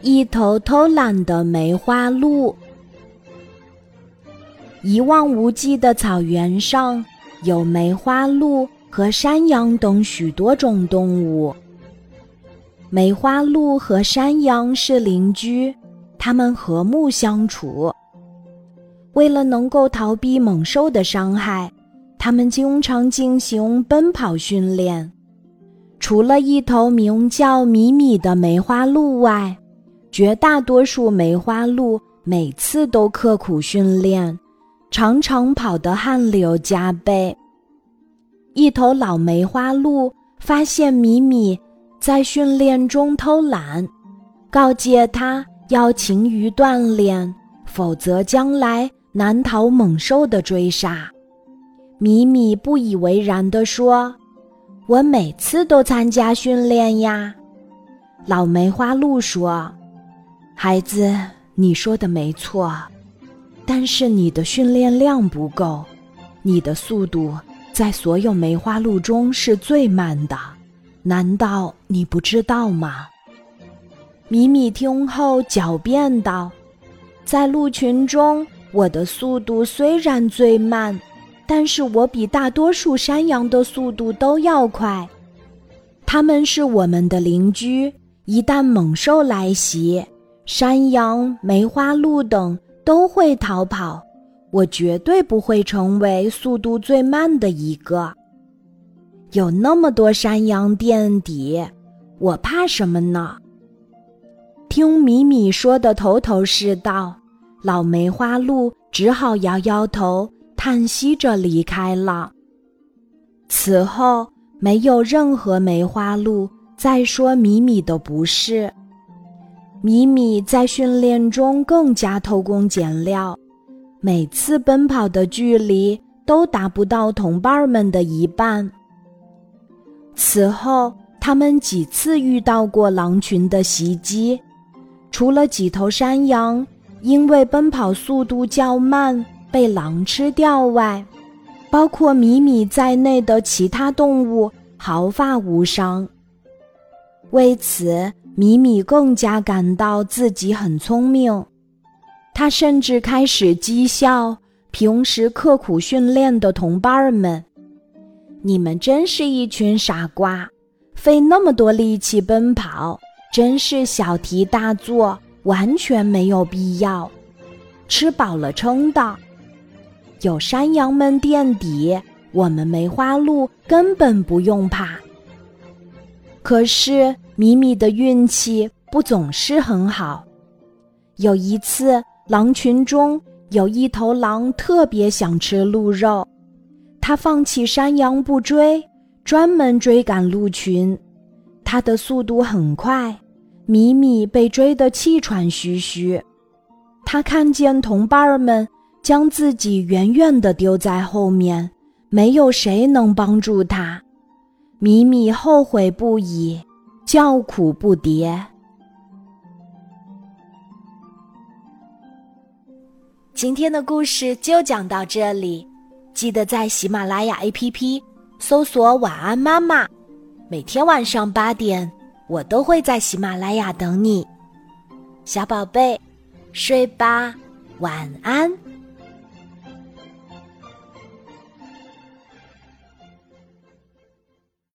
一头偷懒的梅花鹿。一望无际的草原上，有梅花鹿和山羊等许多种动物。梅花鹿和山羊是邻居，它们和睦相处。为了能够逃避猛兽的伤害，它们经常进行奔跑训练。除了一头名叫米米的梅花鹿外，绝大多数梅花鹿每次都刻苦训练，常常跑得汗流浃背。一头老梅花鹿发现米米在训练中偷懒，告诫他要勤于锻炼，否则将来难逃猛兽的追杀。米米不以为然地说。我每次都参加训练呀，老梅花鹿说：“孩子，你说的没错，但是你的训练量不够，你的速度在所有梅花鹿中是最慢的，难道你不知道吗？”米米听后狡辩道：“在鹿群中，我的速度虽然最慢。”但是我比大多数山羊的速度都要快，它们是我们的邻居。一旦猛兽来袭，山羊、梅花鹿等都会逃跑，我绝对不会成为速度最慢的一个。有那么多山羊垫底，我怕什么呢？听米米说的头头是道，老梅花鹿只好摇摇头。叹息着离开了。此后，没有任何梅花鹿再说米米的不是。米米在训练中更加偷工减料，每次奔跑的距离都达不到同伴们的一半。此后，他们几次遇到过狼群的袭击，除了几头山羊因为奔跑速度较慢。被狼吃掉外，包括米米在内的其他动物毫发无伤。为此，米米更加感到自己很聪明。他甚至开始讥笑平时刻苦训练的同伴们：“你们真是一群傻瓜，费那么多力气奔跑，真是小题大做，完全没有必要。吃饱了撑的。”有山羊们垫底，我们梅花鹿根本不用怕。可是米米的运气不总是很好。有一次，狼群中有一头狼特别想吃鹿肉，它放弃山羊不追，专门追赶鹿群。它的速度很快，米米被追得气喘吁吁。他看见同伴们。将自己远远地丢在后面，没有谁能帮助他。米米后悔不已，叫苦不迭。今天的故事就讲到这里，记得在喜马拉雅 APP 搜索“晚安妈妈”，每天晚上八点，我都会在喜马拉雅等你，小宝贝，睡吧，晚安。